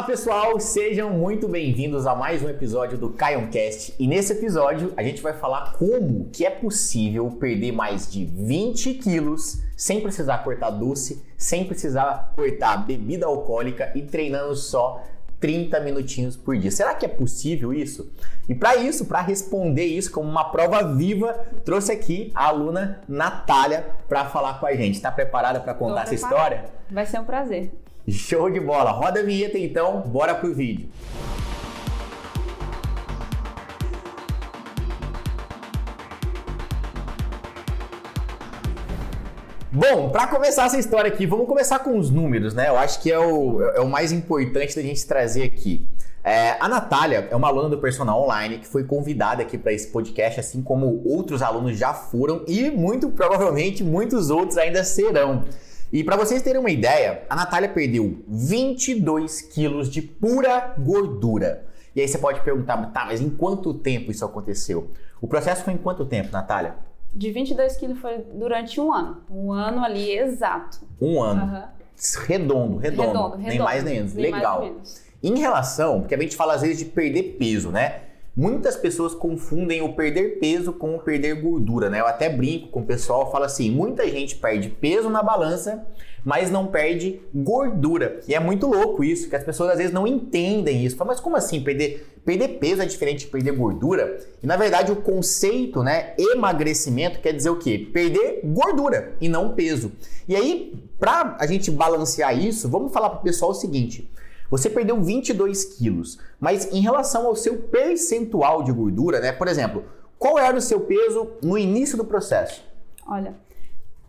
Fala pessoal, sejam muito bem-vindos a mais um episódio do Caioncast. E nesse episódio a gente vai falar como que é possível perder mais de 20 quilos sem precisar cortar doce, sem precisar cortar bebida alcoólica e treinando só 30 minutinhos por dia. Será que é possível isso? E para isso, para responder isso como uma prova viva, trouxe aqui a aluna Natália para falar com a gente. Está preparada para contar essa história? Vai ser um prazer. Show de bola! Roda a vinheta então, bora pro vídeo. Bom, para começar essa história aqui, vamos começar com os números, né? Eu acho que é o, é o mais importante da gente trazer aqui. É, a Natália é uma aluna do Personal Online que foi convidada aqui para esse podcast, assim como outros alunos já foram e muito provavelmente muitos outros ainda serão. E para vocês terem uma ideia, a Natália perdeu 22 quilos de pura gordura. E aí você pode perguntar, tá, mas em quanto tempo isso aconteceu? O processo foi em quanto tempo, Natália? De 22 quilos foi durante um ano. Um ano ali exato. Um ano. Uhum. Redondo, redondo, redondo, Nem mais nem menos. Nem Legal. Mais, menos. Em relação, porque a gente fala às vezes de perder peso, né? Muitas pessoas confundem o perder peso com o perder gordura, né? Eu até brinco com o pessoal, falo assim, muita gente perde peso na balança, mas não perde gordura. E é muito louco isso, que as pessoas às vezes não entendem isso. Mas como assim perder perder peso é diferente de perder gordura? E na verdade o conceito, né, emagrecimento quer dizer o quê? Perder gordura e não peso. E aí, para a gente balancear isso, vamos falar para o pessoal o seguinte: você perdeu 22 quilos, mas em relação ao seu percentual de gordura, né? Por exemplo, qual era o seu peso no início do processo? Olha,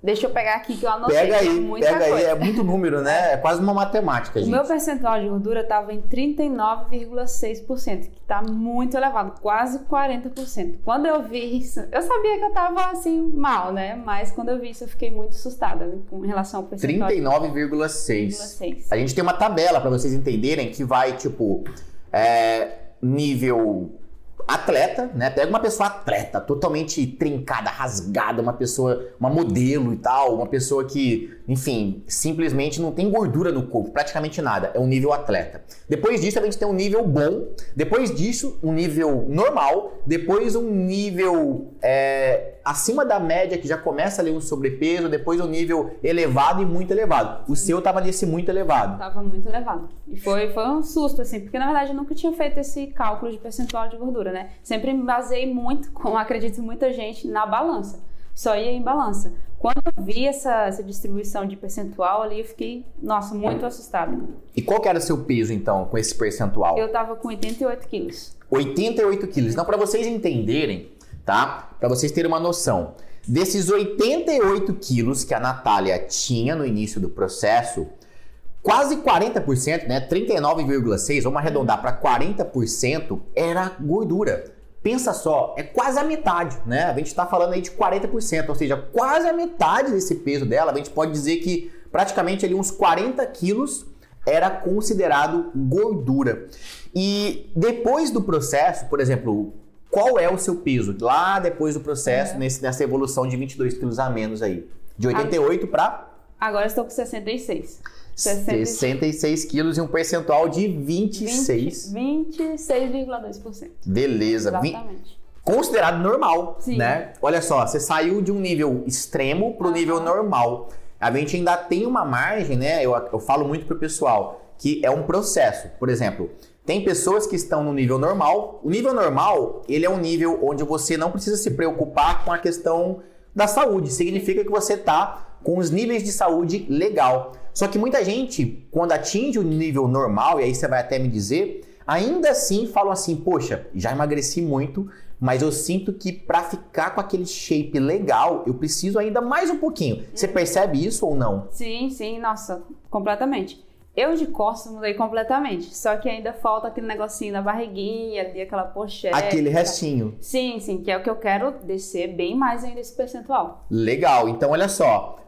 Deixa eu pegar aqui que eu anotei. Pega aí, muita pega coisa. aí, é muito número, né? É quase uma matemática, gente. O meu percentual de gordura estava em 39,6%, que está muito elevado, quase 40%. Quando eu vi isso, eu sabia que eu estava assim mal, né? Mas quando eu vi isso, eu fiquei muito assustada né? com relação ao percentual. 39,6. A gente tem uma tabela para vocês entenderem que vai tipo é, nível atleta, né? Pega uma pessoa atleta, totalmente trincada, rasgada, uma pessoa, uma modelo e tal, uma pessoa que, enfim, simplesmente não tem gordura no corpo, praticamente nada. É um nível atleta. Depois disso, a gente tem um nível bom. Depois disso, um nível normal. Depois, um nível é, acima da média, que já começa ali um sobrepeso. Depois, um nível elevado e muito elevado. O seu tava nesse muito elevado. Tava muito elevado. E foi, foi um susto, assim, porque na verdade eu nunca tinha feito esse cálculo de percentual de gordura né? Sempre me basei muito, como acredito muita gente, na balança. Só ia em balança. Quando eu vi essa, essa distribuição de percentual ali, eu fiquei, nossa, muito assustada. E qual que era o seu peso, então, com esse percentual? Eu tava com 88 quilos. 88 quilos. Então, para vocês entenderem, tá? Para vocês terem uma noção, desses 88 quilos que a Natália tinha no início do processo, Quase 40%, né? 39,6%, vamos arredondar para 40%, era gordura. Pensa só, é quase a metade, né? A gente está falando aí de 40%, ou seja, quase a metade desse peso dela. A gente pode dizer que praticamente ali uns 40 quilos era considerado gordura. E depois do processo, por exemplo, qual é o seu peso lá depois do processo, é. nesse, nessa evolução de 22 quilos a menos aí? De 88 para? Agora estou com 66. 66 quilos e um percentual de 26. 26,2%. Beleza. Exatamente. Considerado normal, Sim. né? Olha só, você saiu de um nível extremo para o nível normal. A gente ainda tem uma margem, né? Eu, eu falo muito pro pessoal que é um processo. Por exemplo, tem pessoas que estão no nível normal. O nível normal, ele é um nível onde você não precisa se preocupar com a questão da saúde. Significa que você está com os níveis de saúde legal. Só que muita gente, quando atinge o nível normal, e aí você vai até me dizer, ainda assim falam assim: Poxa, já emagreci muito, mas eu sinto que para ficar com aquele shape legal, eu preciso ainda mais um pouquinho. Você uhum. percebe isso ou não? Sim, sim, nossa, completamente. Eu de costas mudei completamente. Só que ainda falta aquele negocinho na barriguinha, ali, aquela pochete. Aquele restinho. Sim, sim, que é o que eu quero descer bem mais ainda esse percentual. Legal. Então, olha só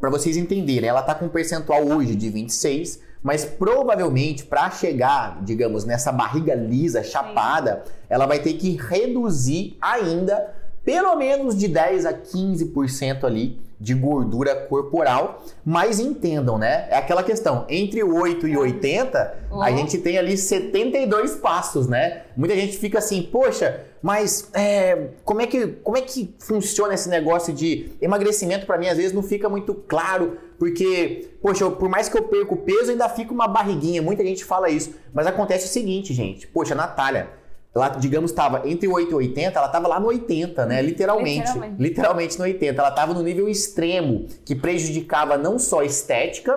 para vocês entenderem, ela está com um percentual hoje de 26, mas provavelmente para chegar, digamos, nessa barriga lisa, chapada, ela vai ter que reduzir ainda pelo menos de 10 a 15% ali de gordura corporal, mas entendam, né? É aquela questão, entre 8 e 80, oh. a gente tem ali 72 passos, né? Muita gente fica assim, poxa, mas é, como, é que, como é que funciona esse negócio de emagrecimento para mim às vezes não fica muito claro, porque, poxa, por mais que eu perca o peso, ainda fica uma barriguinha, muita gente fala isso, mas acontece o seguinte, gente, poxa, Natália, ela, digamos, estava entre 8 e 80, ela estava lá no 80, né? Literalmente, literalmente. Literalmente no 80. Ela estava no nível extremo, que prejudicava não só a estética,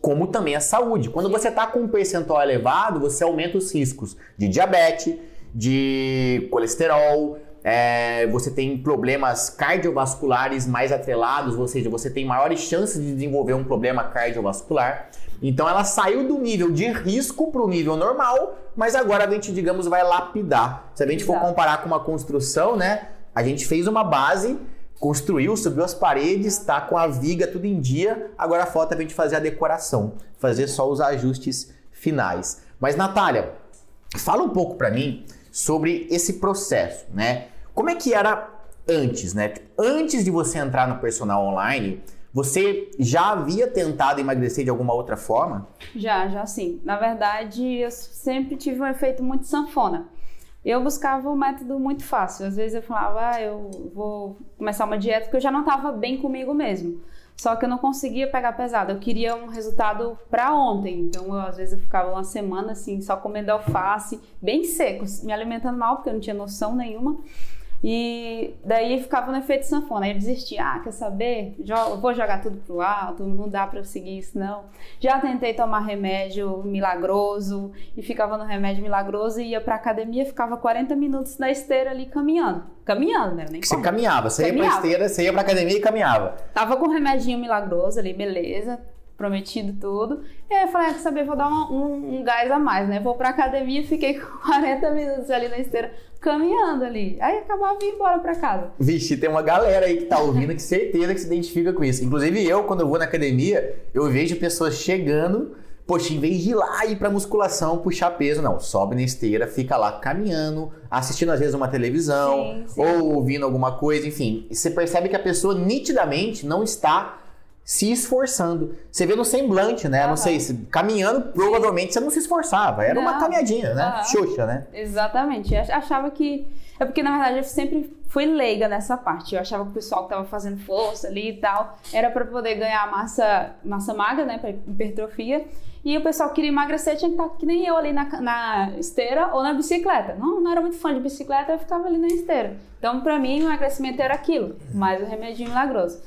como também a saúde. Quando você está com um percentual elevado, você aumenta os riscos de diabetes, de colesterol, é, você tem problemas cardiovasculares mais atrelados, ou seja, você tem maiores chances de desenvolver um problema cardiovascular. Então ela saiu do nível de risco para o nível normal, mas agora a gente, digamos, vai lapidar. Se a gente Exato. for comparar com uma construção, né? A gente fez uma base, construiu, subiu as paredes, está com a viga tudo em dia. Agora falta a gente fazer a decoração, fazer só os ajustes finais. Mas Natália, fala um pouco para mim sobre esse processo, né? Como é que era antes, né? Antes de você entrar no personal online, você já havia tentado emagrecer de alguma outra forma? Já, já sim. Na verdade, eu sempre tive um efeito muito sanfona. Eu buscava um método muito fácil. Às vezes eu falava, ah, eu vou começar uma dieta porque eu já não estava bem comigo mesmo. Só que eu não conseguia pegar pesado. Eu queria um resultado para ontem. Então, eu, às vezes eu ficava uma semana assim, só comendo alface, bem seco, me alimentando mal porque eu não tinha noção nenhuma. E daí ficava no efeito sanfona. Aí eu desisti. Ah, quer saber? vou jogar tudo pro alto, não dá para eu seguir isso, não. Já tentei tomar remédio milagroso e ficava no remédio milagroso e ia pra academia, ficava 40 minutos na esteira ali caminhando. Caminhando, né? Nem você caminhava, você caminhava. ia pra esteira, você ia pra academia e caminhava. Tava com um remedinho milagroso ali, beleza prometido tudo. E aí eu falei, ah, quer saber, vou dar uma, um, um, gás a mais, né? Vou pra academia e fiquei 40 minutos ali na esteira, caminhando ali. Aí acabava e embora pra casa. Vixe, tem uma galera aí que tá ouvindo que certeza que se identifica com isso. Inclusive eu, quando eu vou na academia, eu vejo pessoas chegando, poxa, em vez de ir lá ir pra musculação, puxar peso, não, sobe na esteira, fica lá caminhando, assistindo às vezes uma televisão, sim, sim. ou ouvindo alguma coisa, enfim. Você percebe que a pessoa nitidamente não está se esforçando. Você vê no semblante, né? Uhum. Não sei, se, caminhando, provavelmente você não se esforçava. Era não. uma caminhadinha, né? Uhum. Xuxa, né? Exatamente. Eu achava que. É porque, na verdade, eu sempre fui leiga nessa parte. Eu achava que o pessoal que tava fazendo força ali e tal era para poder ganhar massa, massa magra, né? Pra hipertrofia. E o pessoal que queria emagrecer tinha que estar tá que nem eu ali na, na esteira ou na bicicleta. Não, não era muito fã de bicicleta, eu ficava ali na esteira. Então, para mim, o emagrecimento era aquilo, mais o remedinho milagroso.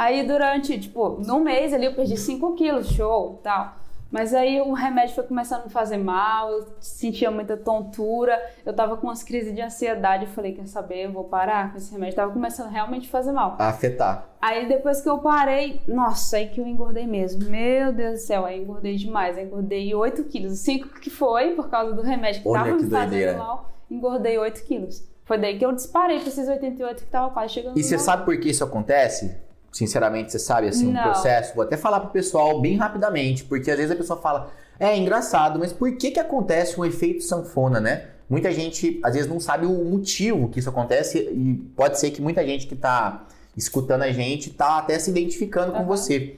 Aí durante, tipo, num mês ali eu perdi 5 quilos, show, tal. Mas aí o remédio foi começando a me fazer mal, eu sentia muita tontura, eu tava com umas crises de ansiedade, eu falei, quer saber, eu vou parar com esse remédio. Tava começando realmente a fazer mal. A afetar. Aí depois que eu parei, nossa, aí que eu engordei mesmo. Meu Deus do céu, aí engordei demais. Aí engordei 8 quilos. 5 que foi por causa do remédio que Olha tava que me fazendo doideira. mal, engordei 8 quilos. Foi daí que eu disparei pra esses 88 que tava quase chegando E você sabe por que isso acontece? Sinceramente, você sabe assim, Não. um processo? Vou até falar pro pessoal bem rapidamente, porque às vezes a pessoa fala, é engraçado, mas por que que acontece um efeito sanfona, né? Muita gente às vezes não sabe o motivo que isso acontece e pode ser que muita gente que está escutando a gente tá até se identificando uhum. com você.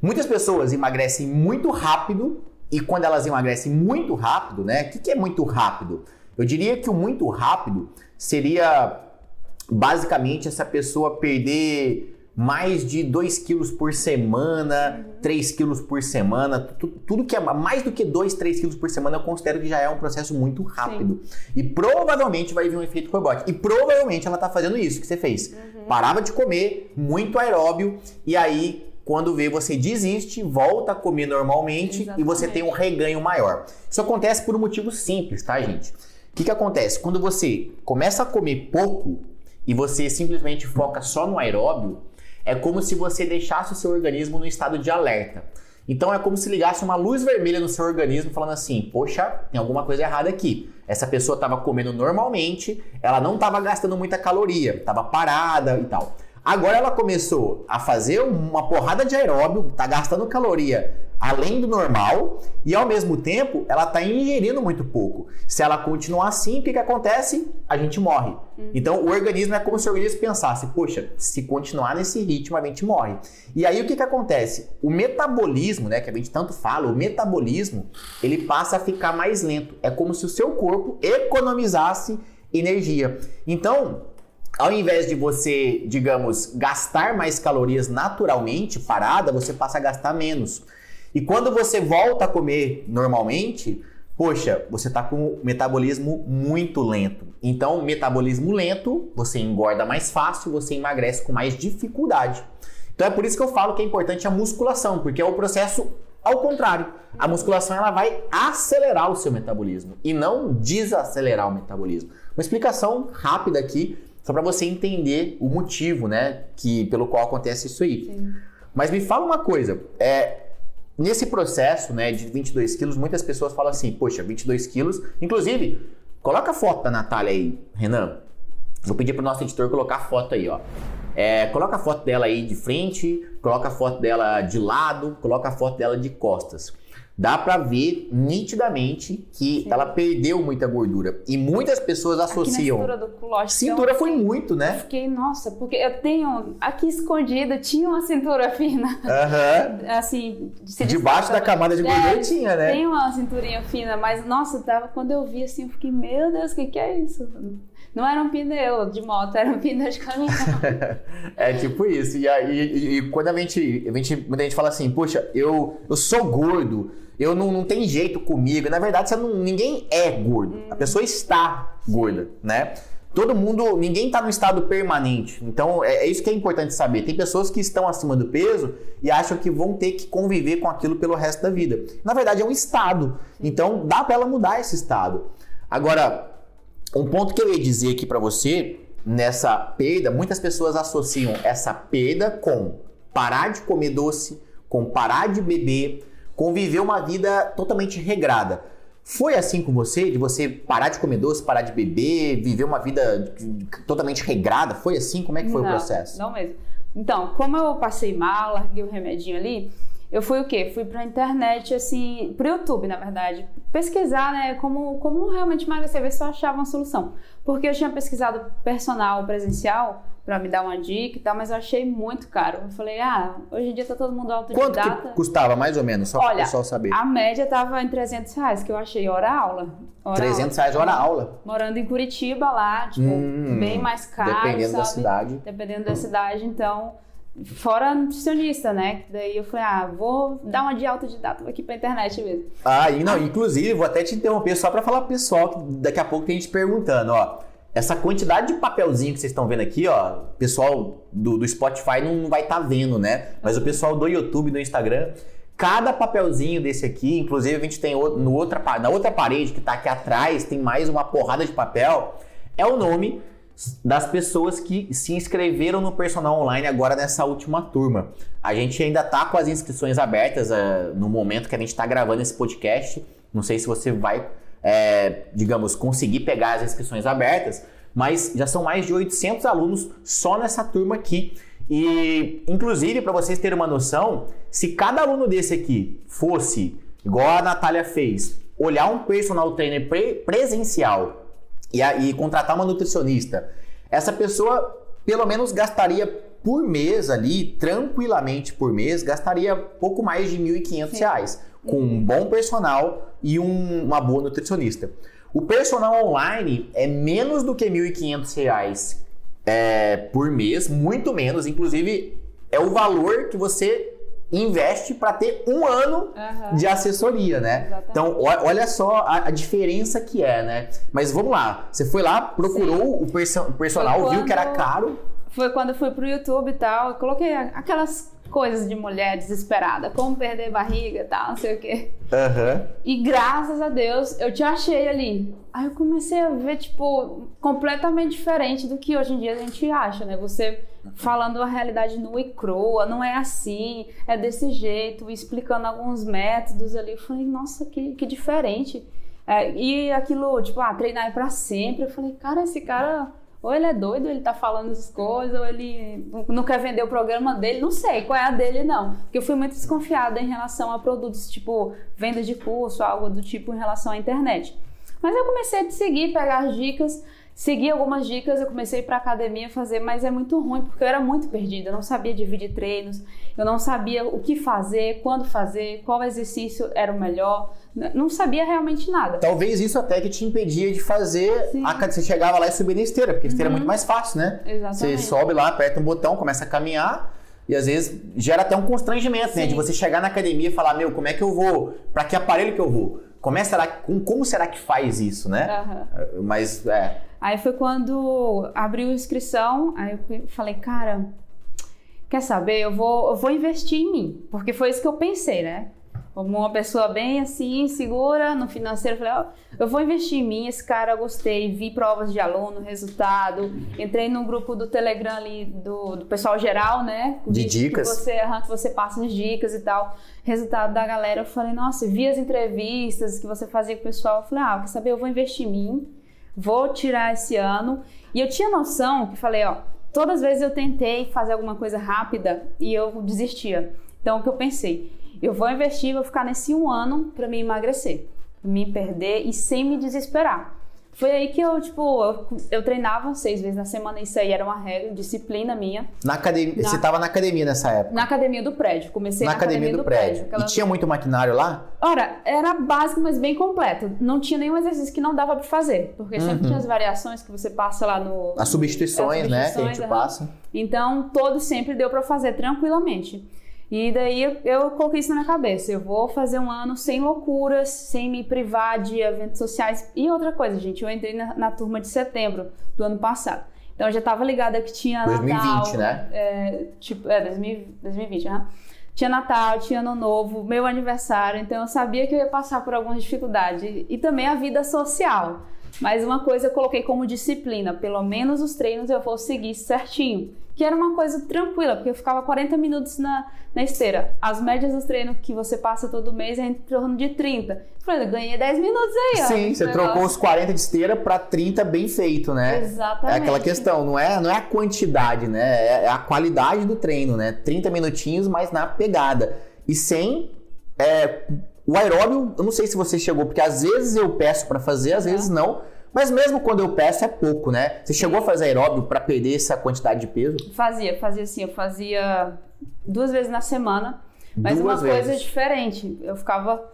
Muitas pessoas emagrecem muito rápido e quando elas emagrecem muito rápido, né? O que, que é muito rápido? Eu diria que o muito rápido seria basicamente essa pessoa perder mais de 2 quilos por semana, 3 quilos por semana, tudo, tudo que é mais do que 2, 3 quilos por semana, eu considero que já é um processo muito rápido. Sim. E provavelmente vai vir um efeito rebote. E provavelmente ela tá fazendo isso que você fez. Uhum. Parava de comer, muito aeróbio, e aí quando vê, você desiste, volta a comer normalmente Exatamente. e você tem um reganho maior. Isso acontece por um motivo simples, tá, gente? O que, que acontece? Quando você começa a comer pouco e você simplesmente foca só no aeróbio, é como se você deixasse o seu organismo no estado de alerta. Então é como se ligasse uma luz vermelha no seu organismo falando assim: "Poxa, tem alguma coisa errada aqui. Essa pessoa estava comendo normalmente, ela não estava gastando muita caloria, estava parada e tal. Agora ela começou a fazer uma porrada de aeróbio, tá gastando caloria além do normal e ao mesmo tempo ela está ingerindo muito pouco. Se ela continuar assim, o que, que acontece? A gente morre. Uhum. Então o organismo é como se o organismo pensasse: poxa, se continuar nesse ritmo, a gente morre. E aí o que, que acontece? O metabolismo, né, que a gente tanto fala, o metabolismo, ele passa a ficar mais lento. É como se o seu corpo economizasse energia. Então, ao invés de você, digamos, gastar mais calorias naturalmente parada, você passa a gastar menos. E quando você volta a comer normalmente, poxa, você está com o metabolismo muito lento. Então, metabolismo lento, você engorda mais fácil, você emagrece com mais dificuldade. Então é por isso que eu falo que é importante a musculação, porque é o processo ao contrário. A musculação ela vai acelerar o seu metabolismo e não desacelerar o metabolismo. Uma explicação rápida aqui só para você entender o motivo, né, que pelo qual acontece isso aí. Sim. Mas me fala uma coisa, é, nesse processo, né, de 22 quilos, muitas pessoas falam assim, poxa, 22 quilos, inclusive, coloca a foto da Natália aí, Renan. Vou pedir pro nosso editor colocar a foto aí, ó. É, coloca a foto dela aí de frente, coloca a foto dela de lado, coloca a foto dela de costas dá para ver nitidamente que Sim. ela perdeu muita gordura. E muitas pessoas associam. Aqui na cintura do culóide. Cintura foi muito, né? Eu fiquei, nossa, porque eu tenho aqui escondida, tinha uma cintura fina. Aham. Uhum. assim, se debaixo da camada de gordura é, tinha, né? Tem uma cinturinha fina, mas nossa, tava quando eu vi assim, eu fiquei, meu Deus, o que que é isso? Não era um pneu de moto, era um pneu de caminhão. é tipo isso. E aí, e, e quando a gente, a gente, muita gente fala assim, poxa, eu, eu sou gordo, eu não, não tem jeito comigo. Na verdade, você não, ninguém é gordo. A pessoa está gorda, né? Todo mundo, ninguém está no estado permanente. Então, é, é, isso que é importante saber. Tem pessoas que estão acima do peso e acham que vão ter que conviver com aquilo pelo resto da vida. Na verdade, é um estado. Então, dá para ela mudar esse estado. Agora, um ponto que eu ia dizer aqui para você, nessa perda, muitas pessoas associam essa perda com parar de comer doce, com parar de beber, com viver uma vida totalmente regrada. Foi assim com você, de você parar de comer doce, parar de beber, viver uma vida totalmente regrada? Foi assim? Como é que foi não, o processo? Não mesmo. Então, como eu passei mal, larguei o remedinho ali, eu fui o quê? Fui pra internet, assim, pro YouTube, na verdade, pesquisar, né, como, como realmente emagrecer, ver se eu achava uma solução. Porque eu tinha pesquisado personal presencial para me dar uma dica e tal, mas eu achei muito caro. Eu falei, ah, hoje em dia tá todo mundo autodidata. Quanto que custava, mais ou menos, só para o pessoal saber? a média tava em 300 reais, que eu achei hora-aula. 300 reais hora-aula? Morando em Curitiba lá, tipo, hum, bem mais caro, Dependendo sabe? da cidade. Dependendo da cidade, então... Fora nutricionista, né? Daí eu falei, ah, vou dar uma de autodidata aqui pra internet mesmo. Ah, e não, inclusive, vou até te interromper só para falar pro pessoal que daqui a pouco tem gente perguntando, ó. Essa quantidade de papelzinho que vocês estão vendo aqui, ó, pessoal do, do Spotify não vai estar tá vendo, né? Mas o pessoal do YouTube, do Instagram, cada papelzinho desse aqui, inclusive a gente tem no outra, na outra parede que tá aqui atrás, tem mais uma porrada de papel, é o nome das pessoas que se inscreveram no personal online agora nessa última turma. A gente ainda tá com as inscrições abertas uh, no momento que a gente está gravando esse podcast. Não sei se você vai, é, digamos, conseguir pegar as inscrições abertas, mas já são mais de 800 alunos só nessa turma aqui. E, inclusive, para vocês terem uma noção, se cada aluno desse aqui fosse, igual a Natália fez, olhar um personal trainer pre presencial e, a, e contratar uma nutricionista, essa pessoa pelo menos gastaria por mês ali, tranquilamente por mês, gastaria pouco mais de R$ 1.500 com um bom personal e um, uma boa nutricionista. O personal online é menos do que R$ 1.500 é, por mês, muito menos, inclusive é o valor que você investe para ter um ano uhum. de assessoria, né? Exatamente. Então, olha só a, a, diferença que é, né? Mas vamos lá, você foi lá, procurou o, perso personal, quando, viu que era caro. Foi quando eu fui pro YouTube e tal, eu coloquei aquelas coisas de mulher desesperada, como perder barriga e tal, não sei o quê. Uhum. E graças a Deus eu te achei ali. Aí eu comecei a ver, tipo, completamente diferente do que hoje em dia a gente acha, né? Você falando a realidade nua e crua, não é assim, é desse jeito, explicando alguns métodos ali. Eu falei, nossa, que, que diferente. É, e aquilo, tipo, ah, treinar é pra sempre. Eu falei, cara, esse cara ou ele é doido, ele tá falando essas coisas, ou ele não quer vender o programa dele, não sei qual é a dele, não. Porque eu fui muito desconfiada em relação a produtos, tipo venda de curso, algo do tipo em relação à internet. Mas eu comecei a seguir, pegar as dicas, Segui algumas dicas, eu comecei para academia fazer, mas é muito ruim porque eu era muito perdida, eu não sabia dividir treinos, eu não sabia o que fazer, quando fazer, qual exercício era o melhor, não sabia realmente nada. Talvez isso até que te impedia de fazer, a, você chegava lá e subia na esteira, porque a esteira uhum. é muito mais fácil, né? Exatamente. Você sobe lá, aperta um botão, começa a caminhar, e às vezes gera até um constrangimento, Sim. né? De você chegar na academia e falar, meu, como é que eu vou? Para que aparelho que eu vou? Como, é, será, como será que faz isso, né? Uhum. Mas, é... Aí foi quando abriu a inscrição, aí eu falei, cara, quer saber, eu vou, eu vou investir em mim. Porque foi isso que eu pensei, né? Como uma pessoa bem assim, segura no financeiro, eu falei, oh, eu vou investir em mim, esse cara eu gostei, vi provas de aluno, resultado, entrei no grupo do Telegram ali do, do pessoal geral, né? De, dicas. Que você, que você passa as dicas e tal. Resultado da galera, eu falei, nossa, vi as entrevistas que você fazia com o pessoal, eu falei, ah, quer saber, eu vou investir em mim vou tirar esse ano. E eu tinha noção que falei, ó, todas as vezes eu tentei fazer alguma coisa rápida e eu desistia. Então o que eu pensei, eu vou investir, vou ficar nesse um ano para me emagrecer, me perder e sem me desesperar. Foi aí que eu, tipo, eu, eu, treinava seis vezes na semana, isso aí era uma regra, disciplina minha. Na academia, na, você estava na academia nessa época? Na academia do prédio, comecei na, na academia, academia, do, do prédio. prédio e tinha muito maquinário lá? Ora, era básico, mas bem completo. Não tinha nenhum exercício que não dava para fazer, porque uhum. sempre tinha as variações que você passa lá no... As substituições, as substituições né, que a gente uhum. passa. Então, todos sempre deu para fazer tranquilamente. E daí eu, coloquei isso na minha cabeça. Eu vou fazer um ano sem loucuras, sem me privar de eventos sociais. E outra coisa, gente, eu entrei na, na turma de setembro do ano passado. Então eu já estava ligada que tinha 2020, Natal. né? É, tipo, é, 2020, né? Tinha Natal, tinha Ano Novo, meu aniversário, então eu sabia que eu ia passar por alguma dificuldade. E também a vida social. Mas uma coisa eu coloquei como disciplina, pelo menos os treinos eu vou seguir certinho que era uma coisa tranquila, porque eu ficava 40 minutos na, na esteira. As médias dos treinos que você passa todo mês é em torno de 30. Eu falei, eu ganhei 10 minutos aí, ó. Sim, você negócio. trocou os 40 de esteira para 30 bem feito, né? Exatamente. É aquela questão, não é, não é a quantidade, né? É, é a qualidade do treino, né? 30 minutinhos, mas na pegada. E sem. É, o aeróbio, eu não sei se você chegou, porque às vezes eu peço para fazer, às vezes não. Mas mesmo quando eu peço é pouco, né? Você chegou a fazer aeróbio para perder essa quantidade de peso? Fazia, fazia assim, eu fazia duas vezes na semana, mas duas uma vezes. coisa diferente. Eu ficava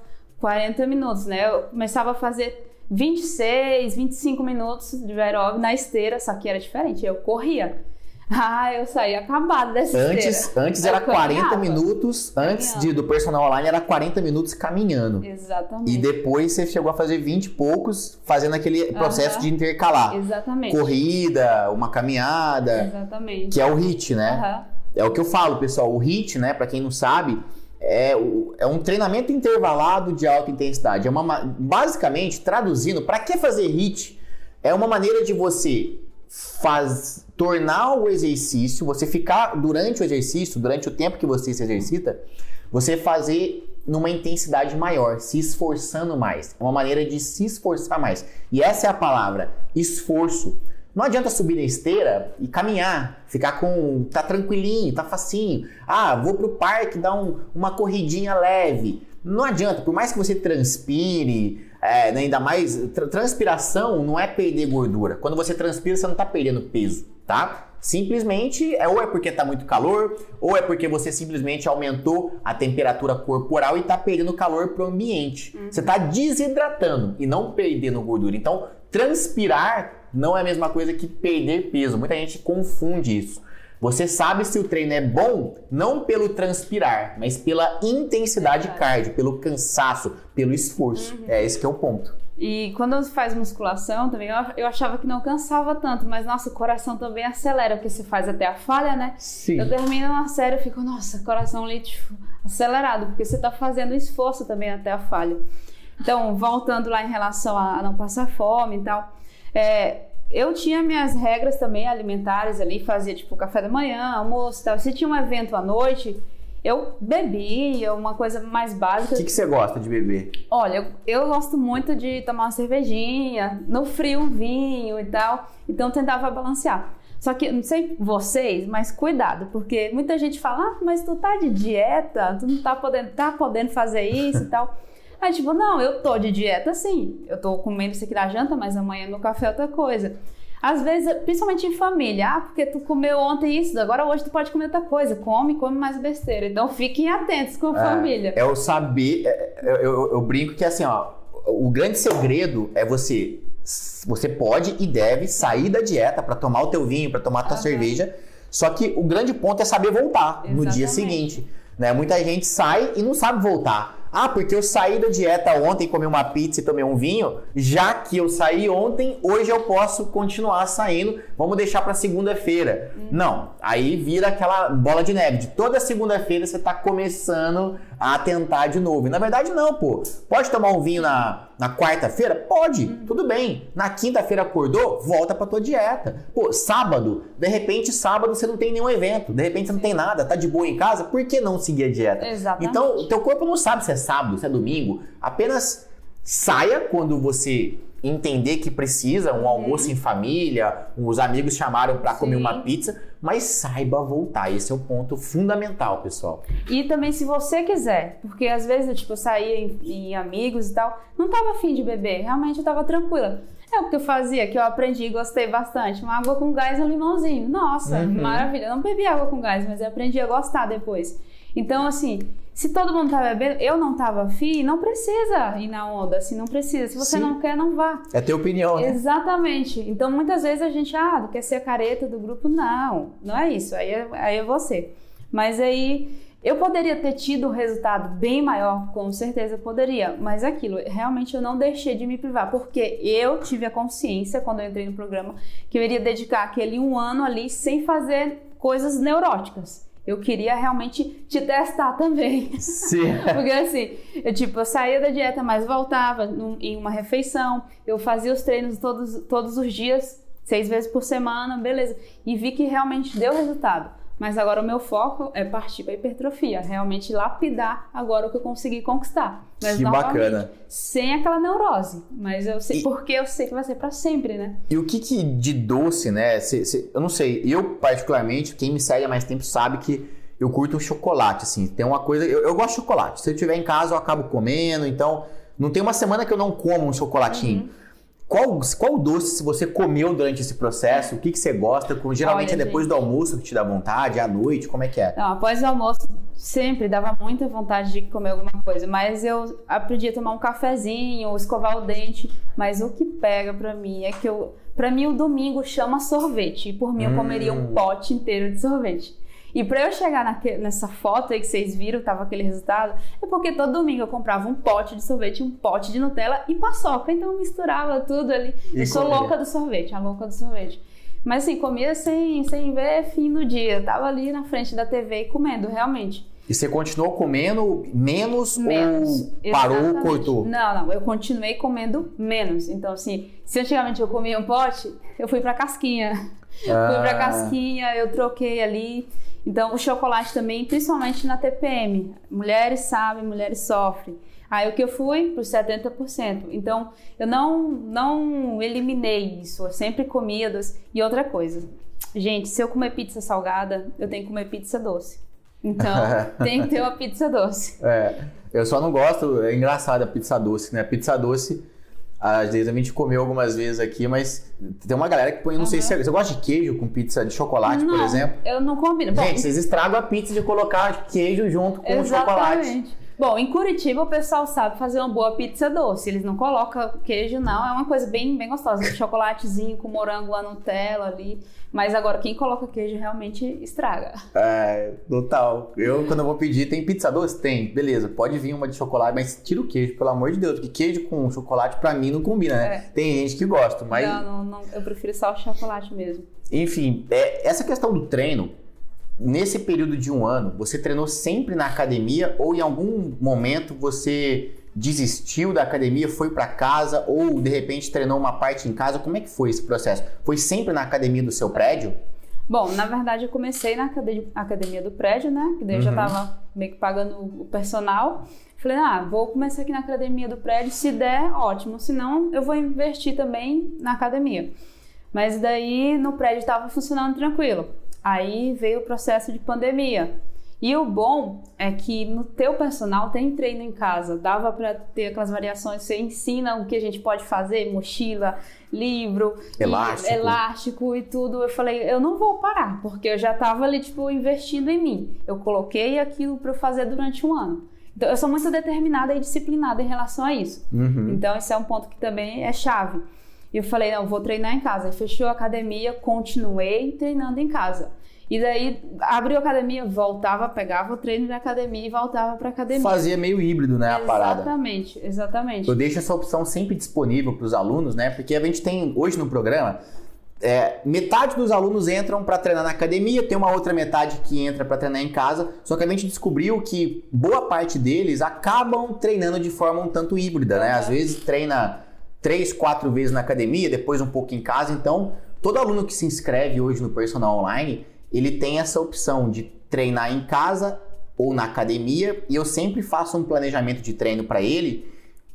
40 minutos, né? Eu começava a fazer 26, 25 minutos de aeróbio na esteira, só que era diferente. Eu corria. Ah, eu saí acabada dessa antes, esteira. Antes era 40 minutos, antes de, do personal online era 40 minutos caminhando. Exatamente. E depois você chegou a fazer 20 e poucos, fazendo aquele processo de intercalar. Exatamente. Corrida, uma caminhada. Exatamente. Que é o HIT, né? É o que eu falo, pessoal. O HIT, né, para quem não sabe, é, é, um treinamento intervalado de alta intensidade. É uma, basicamente, traduzindo, para que fazer HIT? É uma maneira de você faz, tornar o exercício, você ficar durante o exercício, durante o tempo que você se exercita, você fazer numa intensidade maior, se esforçando mais. É uma maneira de se esforçar mais. E essa é a palavra, esforço. Não adianta subir na esteira e caminhar, ficar com. tá tranquilinho, tá facinho. Ah, vou pro parque dar um, uma corridinha leve. Não adianta, por mais que você transpire, é, né, ainda mais, transpiração não é perder gordura. Quando você transpira, você não está perdendo peso, tá? Simplesmente é ou é porque está muito calor, ou é porque você simplesmente aumentou a temperatura corporal e está perdendo calor para o ambiente. Uhum. Você está desidratando e não perdendo gordura. Então, transpirar não é a mesma coisa que perder peso. Muita gente confunde isso. Você sabe se o treino é bom não pelo transpirar, mas pela intensidade é cardio, pelo cansaço, pelo esforço. Uhum. É esse que é o ponto. E quando você faz musculação também, eu achava que não cansava tanto, mas nossa, o coração também acelera, porque você faz até a falha, né? Sim. Eu termino uma série e fico, nossa, coração ali tipo, acelerado, porque você está fazendo esforço também até a falha. Então, voltando lá em relação a não passar fome e tal, é, eu tinha minhas regras também alimentares ali, fazia tipo café da manhã, almoço e tal. Se tinha um evento à noite, Eu bebi, uma coisa mais básica. O que, que você gosta de beber? Olha, eu, eu gosto muito de tomar uma cervejinha, no frio um vinho e tal. Então eu tentava balancear. Só que, não sei vocês, mas cuidado, porque muita gente fala, ah, mas tu tá de dieta, tu não tá podendo, tá podendo fazer isso e tal. Aí, tipo, não, eu tô de dieta sim. Eu tô comendo isso aqui na janta, mas amanhã no café é outra coisa. Às vezes, principalmente em família, ah, porque tu comeu ontem isso, agora hoje tu pode comer outra coisa. Come, come mais besteira. Então fiquem atentos com a é, família. É o saber. É, é, eu, eu, eu brinco que assim, ó, o grande segredo é você. Você pode e deve sair da dieta para tomar o teu vinho, para tomar a tua uhum. cerveja. Só que o grande ponto é saber voltar Exatamente. no dia seguinte. Né? Muita gente sai e não sabe voltar. Ah, porque eu saí da dieta ontem, comi uma pizza e tomei um vinho. Já que eu saí ontem, hoje eu posso continuar saindo. Vamos deixar para segunda-feira. Hum. Não, aí vira aquela bola de neve. De toda segunda-feira você está começando a tentar de novo. E na verdade, não, pô. Pode tomar um vinho na, na quarta-feira? Pode, hum. tudo bem. Na quinta-feira acordou, volta pra tua dieta. Pô, sábado, de repente, sábado você não tem nenhum evento, de repente você não tem nada, tá de boa em casa, por que não seguir a dieta? Exatamente. Então, o teu corpo não sabe se é sábado, se é domingo. Apenas saia quando você entender que precisa, um almoço uhum. em família, os amigos chamaram para comer uma pizza, mas saiba voltar. Esse é o ponto fundamental, pessoal. E também se você quiser, porque às vezes tipo, eu saía em, em amigos e tal, não tava afim de beber, realmente eu tava tranquila. É o que eu fazia, que eu aprendi e gostei bastante. Uma água com gás e um limãozinho. Nossa, uhum. maravilha. Eu não bebi água com gás, mas eu aprendi a gostar depois. Então, assim, se todo mundo tá bebendo, eu não tava afim, não precisa ir na onda, assim, não precisa. Se você Sim. não quer, não vá. É ter opinião, né? Exatamente. Então, muitas vezes a gente, ah, quer ser a careta do grupo. Não, não é isso. Aí é, aí é você. Mas aí, eu poderia ter tido um resultado bem maior, com certeza poderia. Mas aquilo, realmente eu não deixei de me privar, porque eu tive a consciência, quando eu entrei no programa, que eu iria dedicar aquele um ano ali sem fazer coisas neuróticas eu queria realmente te testar também. Sim. Porque assim, eu tipo, eu saía da dieta, mas voltava num, em uma refeição, eu fazia os treinos todos, todos os dias, seis vezes por semana, beleza. E vi que realmente deu resultado. Mas agora o meu foco é partir para hipertrofia, realmente lapidar agora o que eu consegui conquistar. Mas que bacana. Sem aquela neurose, mas eu sei e, porque eu sei que vai ser para sempre, né? E o que, que de doce, né? Cê, cê, eu não sei, eu particularmente, quem me segue há mais tempo sabe que eu curto um chocolate, assim. Tem uma coisa, eu, eu gosto de chocolate. Se eu tiver em casa, eu acabo comendo, então não tem uma semana que eu não como um chocolatinho. Uhum. Qual, qual doce você comeu durante esse processo? O que, que você gosta? Geralmente Olha, é depois gente. do almoço que te dá vontade, à noite, como é que é? Não, após o almoço sempre dava muita vontade de comer alguma coisa, mas eu aprendi a tomar um cafezinho, escovar o dente, mas o que pega para mim é que eu, para mim o domingo chama sorvete, e por mim hum. eu comeria um hum. pote inteiro de sorvete. E para eu chegar naque, nessa foto aí que vocês viram, tava aquele resultado, é porque todo domingo eu comprava um pote de sorvete, um pote de Nutella e paçoca. Então eu misturava tudo ali. E eu sou comia. louca do sorvete, a louca do sorvete. Mas assim, comia sem, sem ver fim no dia. Eu tava ali na frente da TV comendo, realmente. E você continuou comendo menos, menos ou parou, ou cortou? Não, não, eu continuei comendo menos. Então, assim, se antigamente eu comia um pote, eu fui pra casquinha. Ah. Fui pra casquinha, eu troquei ali. Então, o chocolate também, principalmente na TPM. Mulheres sabem, mulheres sofrem. Aí o que eu fui para os 70%. Então, eu não, não eliminei isso. Eu sempre comia doce. E outra coisa, gente, se eu comer pizza salgada, eu tenho que comer pizza doce. Então, tem que ter uma pizza doce. É, eu só não gosto, é engraçado a pizza doce, né? Pizza doce às vezes a gente comeu algumas vezes aqui, mas tem uma galera que põe, não uhum. sei se é, você gosta de queijo com pizza de chocolate, não, por exemplo? Eu não combino. Gente, Bom, vocês estragam a pizza de colocar queijo junto com exatamente. o chocolate. Bom, em Curitiba o pessoal sabe fazer uma boa pizza doce. Eles não colocam queijo, não. É uma coisa bem, bem gostosa. Um chocolatezinho com morango, a Nutella ali. Mas agora, quem coloca queijo realmente estraga. É, total. Eu, quando eu vou pedir, tem pizza doce? Tem. Beleza, pode vir uma de chocolate, mas tira o queijo, pelo amor de Deus. Porque queijo com chocolate, pra mim, não combina, né? É. Tem gente que gosta, mas... Não, não, não. Eu prefiro só o chocolate mesmo. Enfim, é, essa questão do treino nesse período de um ano, você treinou sempre na academia ou em algum momento você desistiu da academia, foi para casa ou de repente treinou uma parte em casa? Como é que foi esse processo? Foi sempre na academia do seu prédio? Bom, na verdade eu comecei na academia do prédio, né? Que daí eu já uhum. tava meio que pagando o personal. Falei, ah, vou começar aqui na academia do prédio, se der, ótimo. Se não, eu vou investir também na academia. Mas daí no prédio estava funcionando tranquilo. Aí veio o processo de pandemia. E o bom é que no teu personal tem treino em casa, dava para ter aquelas variações, você ensina o que a gente pode fazer, mochila, livro, elástico. E, elástico e tudo. Eu falei, eu não vou parar, porque eu já estava ali tipo investindo em mim. Eu coloquei aquilo para fazer durante um ano. Então eu sou muito determinada e disciplinada em relação a isso. Uhum. Então esse é um ponto que também é chave. E eu falei, não, vou treinar em casa. fechou a academia, continuei treinando em casa. E daí abriu a academia, voltava, pegava o treino da academia e voltava para academia. Fazia meio híbrido, né, a parada. Exatamente, exatamente. Eu deixo essa opção sempre disponível para os alunos, né? Porque a gente tem hoje no programa é, metade dos alunos entram para treinar na academia, tem uma outra metade que entra para treinar em casa. Só que a gente descobriu que boa parte deles acabam treinando de forma um tanto híbrida, né? Às vezes treina três, quatro vezes na academia, depois um pouco em casa. Então, todo aluno que se inscreve hoje no personal online, ele tem essa opção de treinar em casa ou na academia, e eu sempre faço um planejamento de treino para ele,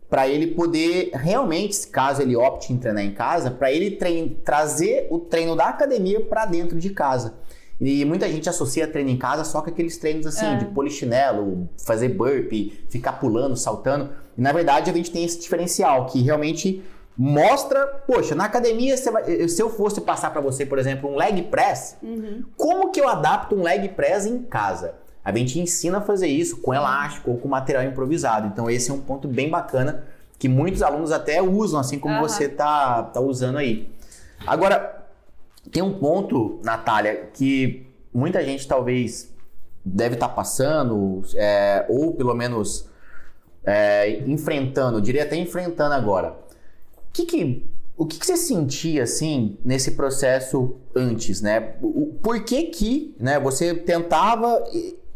para ele poder realmente, caso ele opte em treinar em casa, para ele trazer o treino da academia para dentro de casa. E muita gente associa treino em casa só com aqueles treinos assim, é. de polichinelo, fazer burpee, ficar pulando, saltando. E na verdade a gente tem esse diferencial que realmente mostra, poxa, na academia, vai, se eu fosse passar para você, por exemplo, um leg press, uhum. como que eu adapto um leg press em casa? A gente ensina a fazer isso com elástico ou com material improvisado. Então esse é um ponto bem bacana que muitos alunos até usam, assim como uhum. você tá, tá usando aí. Agora, tem um ponto, Natália, que muita gente talvez deve estar tá passando, é, ou pelo menos é, enfrentando, diria até enfrentando agora que que, o que, que, você sentia assim nesse processo antes, né? Por que que né, você tentava,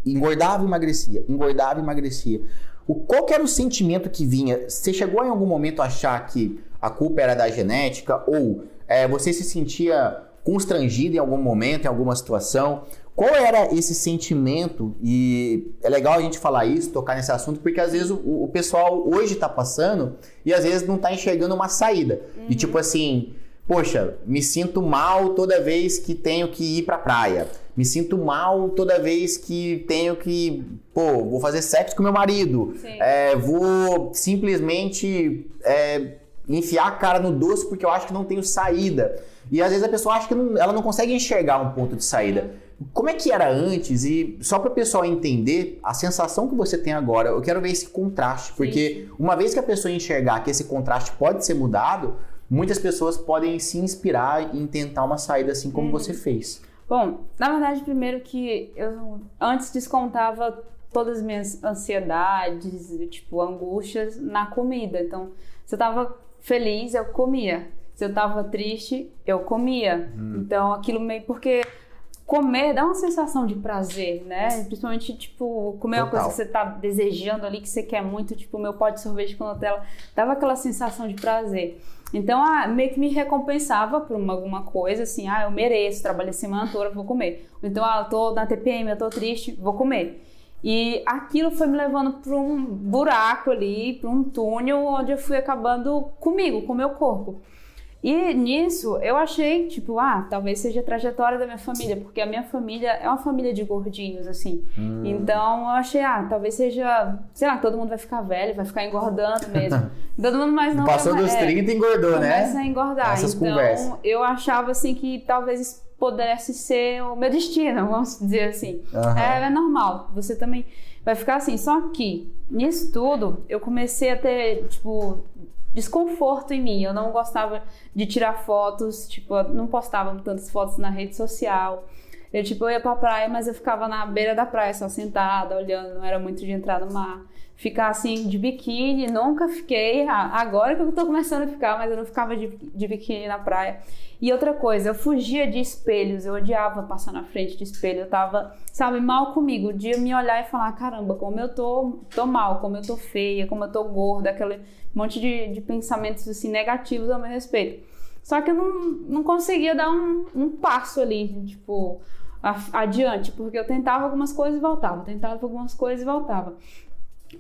engordava e emagrecia, engordava e emagrecia? O, qual era o sentimento que vinha? Você chegou em algum momento a achar que a culpa era da genética ou é, você se sentia constrangido em algum momento, em alguma situação? Qual era esse sentimento? E é legal a gente falar isso, tocar nesse assunto, porque às vezes o, o pessoal hoje está passando e às vezes não está enxergando uma saída. Uhum. E tipo assim, poxa, me sinto mal toda vez que tenho que ir para praia. Me sinto mal toda vez que tenho que, pô, vou fazer sexo com meu marido. É, vou simplesmente é, enfiar a cara no doce porque eu acho que não tenho saída. E às vezes a pessoa acha que não, ela não consegue enxergar um ponto de saída. Como é que era antes? E só para o pessoal entender a sensação que você tem agora, eu quero ver esse contraste, porque Sim. uma vez que a pessoa enxergar que esse contraste pode ser mudado, muitas pessoas podem se inspirar em tentar uma saída assim como você uhum. fez. Bom, na verdade, primeiro que eu antes descontava todas as minhas ansiedades, tipo, angústias na comida. Então, se eu tava feliz, eu comia. Se eu tava triste, eu comia. Hum. Então, aquilo meio porque comer dá uma sensação de prazer, né? Principalmente, tipo, comer Total. uma coisa que você tá desejando ali, que você quer muito, tipo, meu pote de sorvete com Nutella, dava aquela sensação de prazer. Então, ah, meio que me recompensava por uma, alguma coisa, assim, ah, eu mereço, trabalhei a semana toda, vou comer. Então, ah, eu tô na TPM, eu tô triste, vou comer. E aquilo foi me levando para um buraco ali, para um túnel, onde eu fui acabando comigo, com o meu corpo. E nisso eu achei, tipo, ah, talvez seja a trajetória da minha família, porque a minha família é uma família de gordinhos, assim. Hum. Então eu achei, ah, talvez seja, sei lá, todo mundo vai ficar velho, vai ficar engordando mesmo. todo mundo mais não. Passou dos é, 30 engordou, né? Começa a engordar. Essas então conversas. eu achava assim que talvez pudesse ser o meu destino, vamos dizer assim. Uhum. É, é normal, você também vai ficar assim. Só que nisso tudo eu comecei a ter, tipo, desconforto em mim. Eu não gostava de tirar fotos, tipo, eu não postava tantas fotos na rede social. Eu, tipo, eu ia pra praia, mas eu ficava na beira da praia, só sentada, olhando, não era muito de entrar no mar. Ficar assim de biquíni, nunca fiquei. Agora que eu tô começando a ficar, mas eu não ficava de, de biquíni na praia. E outra coisa, eu fugia de espelhos, eu odiava passar na frente de espelho, eu tava, sabe, mal comigo. O dia me olhar e falar: caramba, como eu tô, tô mal, como eu tô feia, como eu tô gorda, aquele monte de, de pensamentos assim negativos ao meu respeito. Só que eu não, não conseguia dar um, um passo ali, tipo, adiante, porque eu tentava algumas coisas e voltava, tentava algumas coisas e voltava.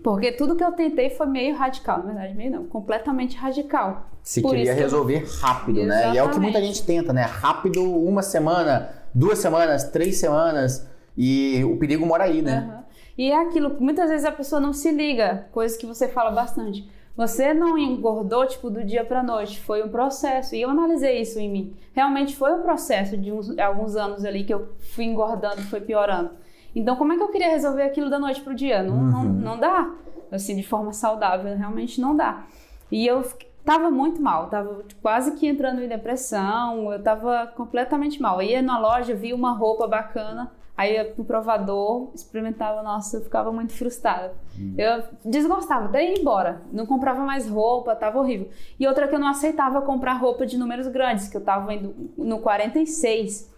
Porque tudo que eu tentei foi meio radical, na verdade, meio não, completamente radical. Se Por queria resolver eu... rápido, Exatamente. né? E é o que muita gente tenta, né? Rápido, uma semana, duas semanas, três semanas, e o perigo mora aí, né? Uhum. E é aquilo, muitas vezes a pessoa não se liga, coisa que você fala bastante. Você não engordou, tipo, do dia pra noite, foi um processo. E eu analisei isso em mim. Realmente foi um processo de uns, alguns anos ali que eu fui engordando, foi piorando. Então, como é que eu queria resolver aquilo da noite pro dia? Não, uhum. não, não dá. Assim, de forma saudável, realmente não dá. E eu tava muito mal, tava quase que entrando em depressão, eu tava completamente mal. Eu ia na loja, vi uma roupa bacana, aí ia pro provador, experimentava, nossa, eu ficava muito frustrada. Hum. Eu desgostava, até ir embora, não comprava mais roupa, tava horrível. E outra que eu não aceitava comprar roupa de números grandes, que eu tava indo no 46.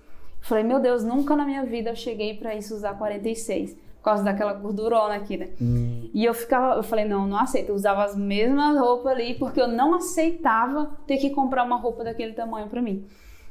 Falei, meu Deus, nunca na minha vida eu cheguei para isso usar 46. Por causa daquela gordurona aqui, né? Hum. E eu ficava, eu falei, não, não aceito. Eu usava as mesmas roupas ali, porque eu não aceitava ter que comprar uma roupa daquele tamanho para mim.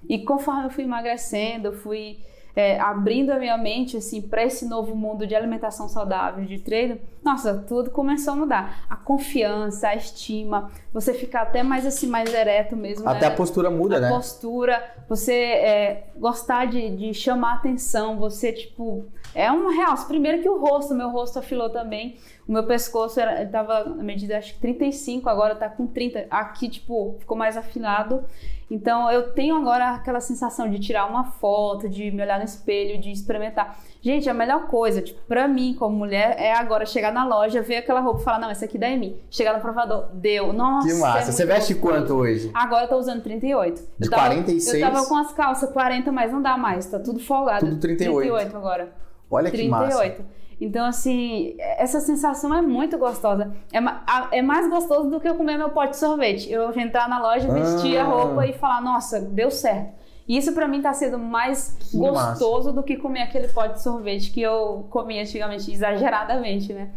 E conforme eu fui emagrecendo, eu fui é, abrindo a minha mente assim para esse novo mundo de alimentação saudável, de treino, nossa, tudo começou a mudar. A confiança, a estima, você ficar até mais assim, mais ereto mesmo. Até né? a postura muda, a né? A postura, você é, gostar de, de chamar atenção, você tipo é um realce. Primeiro que o rosto, meu rosto afilou também. O meu pescoço era, tava na medida acho que 35, agora tá com 30. Aqui, tipo, ficou mais afilado. Então eu tenho agora aquela sensação de tirar uma foto, de me olhar no espelho, de experimentar. Gente, a melhor coisa, tipo, pra mim, como mulher, é agora chegar na loja, ver aquela roupa e falar, não, essa aqui dá em mim. Chegar no provador, deu. Nossa. Que massa. É Você veste quanto hoje? Agora eu tô usando 38. De eu tava, 46? Eu tava com as calças 40, mas não dá mais. Tá tudo folgado. Tudo 38. 38 agora. Olha 38. que massa. Então, assim, essa sensação é muito gostosa. É, é mais gostoso do que eu comer meu pote de sorvete. Eu entrar na loja, vestir ah. a roupa e falar, nossa, deu certo. E isso para mim tá sendo mais que gostoso massa. do que comer aquele pote de sorvete que eu comia antigamente, exageradamente, né?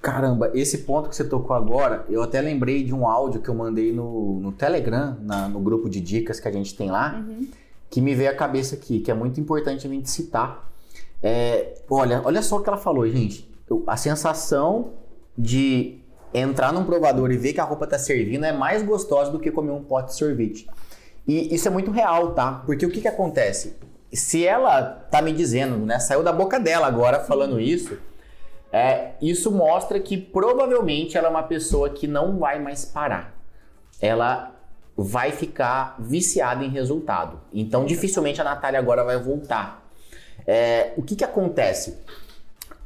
Caramba, esse ponto que você tocou agora, eu até lembrei de um áudio que eu mandei no, no Telegram, na, no grupo de dicas que a gente tem lá, uhum. que me veio à cabeça aqui, que é muito importante a gente citar é, olha, olha só o que ela falou, gente. A sensação de entrar num provador e ver que a roupa tá servindo é mais gostosa do que comer um pote de sorvete. E isso é muito real, tá? Porque o que que acontece? Se ela tá me dizendo, né, saiu da boca dela agora falando isso, é, isso mostra que provavelmente ela é uma pessoa que não vai mais parar. Ela vai ficar viciada em resultado. Então, dificilmente a Natália agora vai voltar é, o que, que acontece?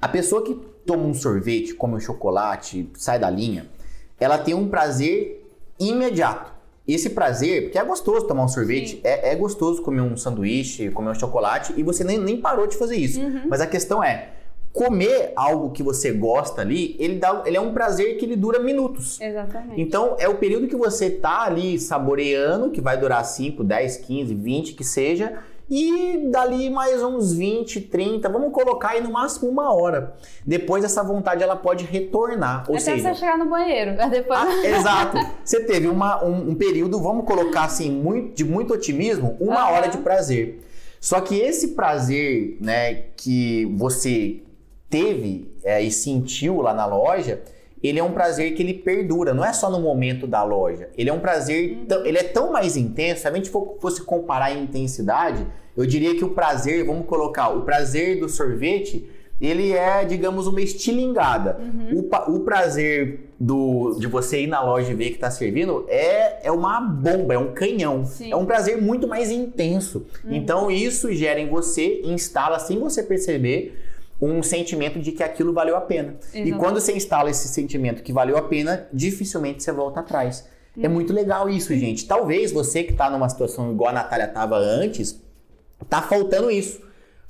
A pessoa que toma um sorvete, come um chocolate, sai da linha, ela tem um prazer imediato. Esse prazer, porque é gostoso tomar um sorvete, é, é, gostoso comer um sanduíche, comer um chocolate, e você nem, nem parou de fazer isso. Uhum. Mas a questão é, comer algo que você gosta ali, ele, dá, ele é um prazer que ele dura minutos. Exatamente. Então, é o período que você tá ali saboreando, que vai durar 5, 10, 15, 20, que seja, e dali mais uns 20, 30, vamos colocar aí no máximo uma hora. Depois essa vontade ela pode retornar. Ou Até seja, você chegar no banheiro. Depois... Ah, exato. Você teve uma, um, um, período, vamos colocar assim, muito, de muito otimismo, uma uhum. hora de prazer. Só que esse prazer né, que você teve é, e sentiu lá na loja, ele é um prazer que ele perdura, não é só no momento da loja. Ele é um prazer, uhum. ele é tão mais intenso, se a gente fosse comparar em intensidade, eu diria que o prazer, vamos colocar, o prazer do sorvete, ele é, digamos, uma estilingada. Uhum. O, o, prazer do, de você ir na loja e ver que está servindo é, é uma bomba, é um canhão. Sim. É um prazer muito mais intenso. Uhum. Então, isso gera em você, instala sem você perceber, um sentimento de que aquilo valeu a pena. Exatamente. E quando você instala esse sentimento que valeu a pena, dificilmente você volta atrás. É muito legal isso, gente. Talvez você que está numa situação igual a Natália estava antes, Tá faltando isso.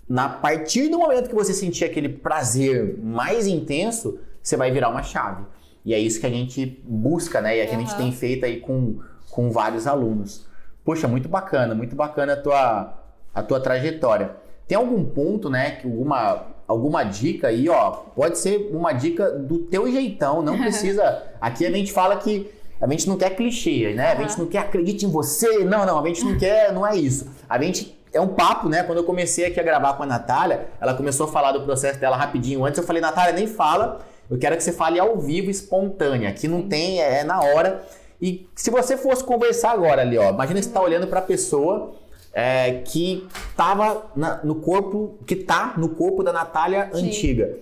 Na partir do momento que você sentir aquele prazer mais intenso, você vai virar uma chave. E é isso que a gente busca, né? E é que uhum. a gente tem feito aí com, com vários alunos. Poxa, muito bacana, muito bacana a tua, a tua trajetória. Tem algum ponto, né? Que alguma, alguma dica aí, ó? Pode ser uma dica do teu jeitão, não precisa. Aqui a gente fala que a gente não quer clichê, né? A gente não quer acredite em você. Não, não, a gente não quer, não é isso. A gente é um papo, né? Quando eu comecei aqui a gravar com a Natália, ela começou a falar do processo dela rapidinho antes. Eu falei, Natália, nem fala. Eu quero que você fale ao vivo, espontânea. Aqui não tem, é, é na hora. E se você fosse conversar agora ali, ó, imagina você tá olhando para a pessoa é, que tava na, no corpo, que tá no corpo da Natália Sim. antiga.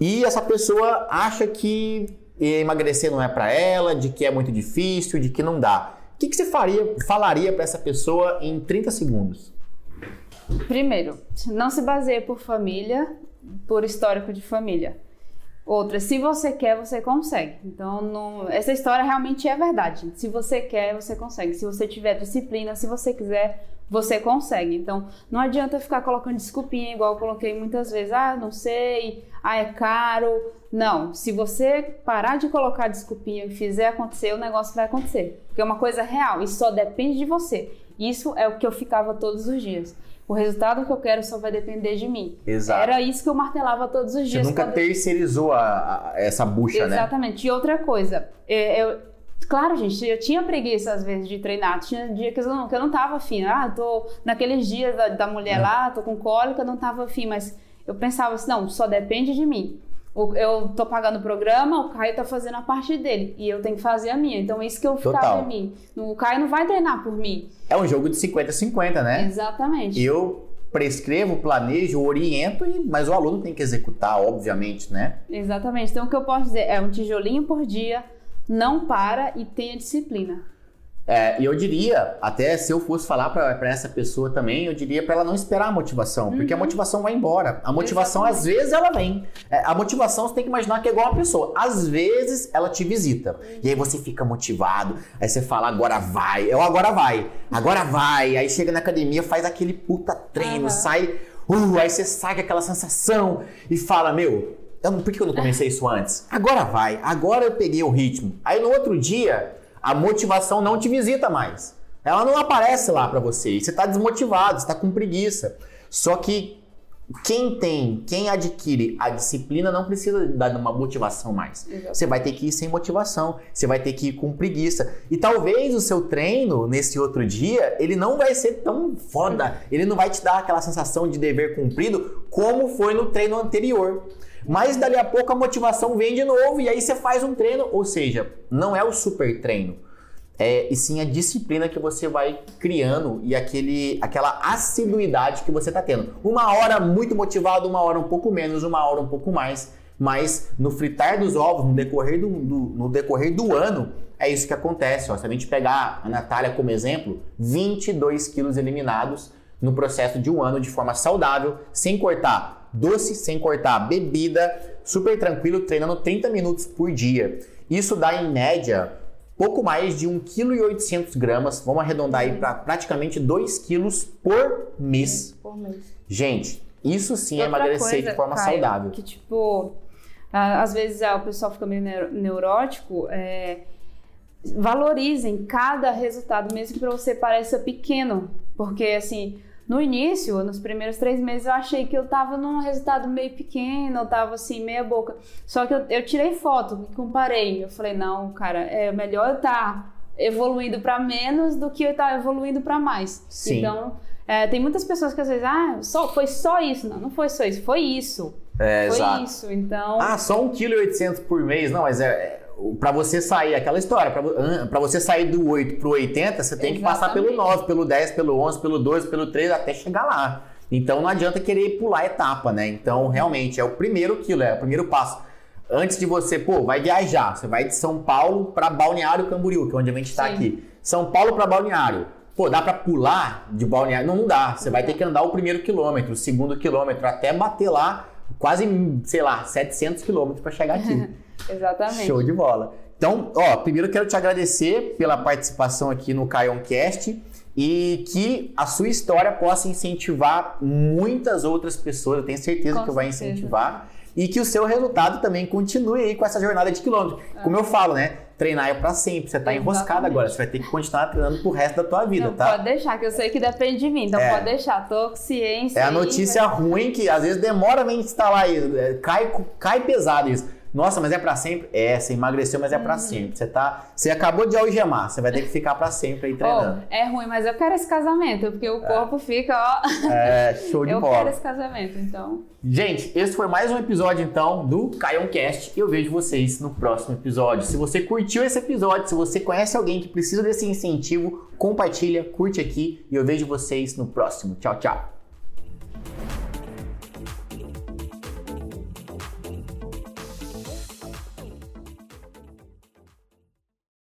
E essa pessoa acha que emagrecer não é para ela, de que é muito difícil, de que não dá. O que, que você faria, falaria para essa pessoa em 30 segundos? Primeiro, não se baseie por família, por histórico de família. Outra, se você quer, você consegue. Então, não, essa história realmente é verdade. Se você quer, você consegue. Se você tiver disciplina, se você quiser, você consegue. Então, não adianta ficar colocando desculpinha, igual eu coloquei muitas vezes. Ah, não sei, ah, é caro. Não, se você parar de colocar desculpinha e fizer acontecer, o negócio vai acontecer. Porque é uma coisa real e só depende de você. Isso é o que eu ficava todos os dias o resultado que eu quero só vai depender de mim. Exato. Era isso que eu martelava todos os dias. Você nunca quando... terceirizou a, a, essa bucha, Exatamente. né? Exatamente. E outra coisa, é, eu, claro, gente, eu tinha preguiça às vezes de treinar. Tinha dia que eu não, que eu não tava afim. Ah, tô naqueles dias da, da mulher é. lá, tô com cólica, não tava afim. Mas eu pensava assim, não, só depende de mim eu tô pagando o programa, o Caio tá fazendo a parte dele e eu tenho que fazer a minha. Então é isso que eu ficava em mim. O Caio não vai treinar por mim. É um jogo de 50-50, né? Exatamente. Eu prescrevo, planejo, oriento, mas o aluno tem que executar, obviamente, né? Exatamente. Então o que eu posso dizer é um tijolinho por dia, não para e tenha disciplina. É, e eu diria, até se eu fosse falar para essa pessoa também, eu diria para ela não esperar a motivação, uhum. porque a motivação vai embora. A motivação, Exatamente. às vezes, ela vem. É, a motivação você tem que imaginar que é igual uma pessoa. Às vezes, ela te visita. Uhum. E aí você fica motivado. Aí você fala, agora vai. Eu agora vai. Agora vai. Aí chega na academia, faz aquele puta treino, uhum. sai. Uh, aí você sai com aquela sensação e fala, meu, eu, por que eu não comecei isso antes? Agora vai. Agora eu peguei o ritmo. Aí no outro dia a motivação não te visita mais. Ela não aparece lá para você. E você está desmotivado, você está com preguiça. Só que quem tem, quem adquire a disciplina não precisa dar uma motivação mais. Exatamente. Você vai ter que ir sem motivação, você vai ter que ir com preguiça. E talvez o seu treino nesse outro dia, ele não vai ser tão foda, ele não vai te dar aquela sensação de dever cumprido como foi no treino anterior. Mas dali a pouco a motivação vem de novo e aí você faz um treino, ou seja, não é o super treino. É, e sim a disciplina que você vai criando e aquele, aquela assiduidade que você está tendo. Uma hora muito motivado, uma hora um pouco menos, uma hora um pouco mais, mas no fritar dos ovos, no decorrer do, do no decorrer do ano, é isso que acontece. Ó. Se a gente pegar a Natália como exemplo, 22 quilos eliminados no processo de um ano de forma saudável, sem cortar doce sem cortar, bebida, super tranquilo, treinando 30 minutos por dia. Isso dá em média pouco mais de 1,8 kg, vamos arredondar aí para praticamente 2 kg por mês. Por mês. Gente, isso sim é emagrecer coisa, de forma Caio, saudável. Que tipo, às vezes o pessoal fica meio neurótico, é, valorizem cada resultado, mesmo que para você pareça pequeno, porque assim no início, nos primeiros três meses, eu achei que eu tava num resultado meio pequeno, eu tava assim, meia boca. Só que eu, eu tirei foto e comparei. Eu falei, não, cara, é melhor eu estar tá evoluindo para menos do que eu estar tá evoluindo para mais. Sim. Então, é, tem muitas pessoas que às vezes, ah, só, foi só isso. Não, não foi só isso, foi isso. É, foi exato. isso, então... Ah, só 1,8 kg por mês? Não, mas é, é para você sair, aquela história, para você sair do 8 pro 80, você tem Exatamente. que passar pelo 9, pelo 10, pelo 11, pelo 12, pelo 13, até chegar lá. Então não adianta querer pular etapa, né? Então realmente é o primeiro quilo, é o primeiro passo. Antes de você, pô, vai viajar, você vai de São Paulo para Balneário Camboriú, que é onde a gente está aqui. São Paulo para Balneário. Pô, dá para pular de Balneário? Não, não dá. Você vai ter que andar o primeiro quilômetro, o segundo quilômetro, até bater lá quase, sei lá, 700 quilômetros para chegar aqui. Exatamente. Show de bola. Então, ó, primeiro quero te agradecer pela participação aqui no Caioncast e que a sua história possa incentivar muitas outras pessoas. Eu tenho certeza Com que vai incentivar. E que o seu resultado também continue aí com essa jornada de quilômetros. É. Como eu falo, né? Treinar é para sempre. Você tá enroscado agora. Você vai ter que continuar treinando pro resto da tua vida, Não, tá? Pode deixar, que eu sei que depende de mim. Então é. pode deixar. Tô com ciência. É a notícia aí, ruim que às vezes demora a gente instalar isso. É, cai, cai pesado isso. Nossa, mas é para sempre? É, você emagreceu, mas é para uhum. sempre. Você tá, você acabou de algemar, você vai ter que ficar para sempre aí treinando. Oh, é ruim, mas eu quero esse casamento, porque o corpo é. fica, ó. É, show de eu bola. Eu quero esse casamento, então. Gente, esse foi mais um episódio então do Caioncast e eu vejo vocês no próximo episódio. Se você curtiu esse episódio, se você conhece alguém que precisa desse incentivo, compartilha, curte aqui e eu vejo vocês no próximo. Tchau, tchau.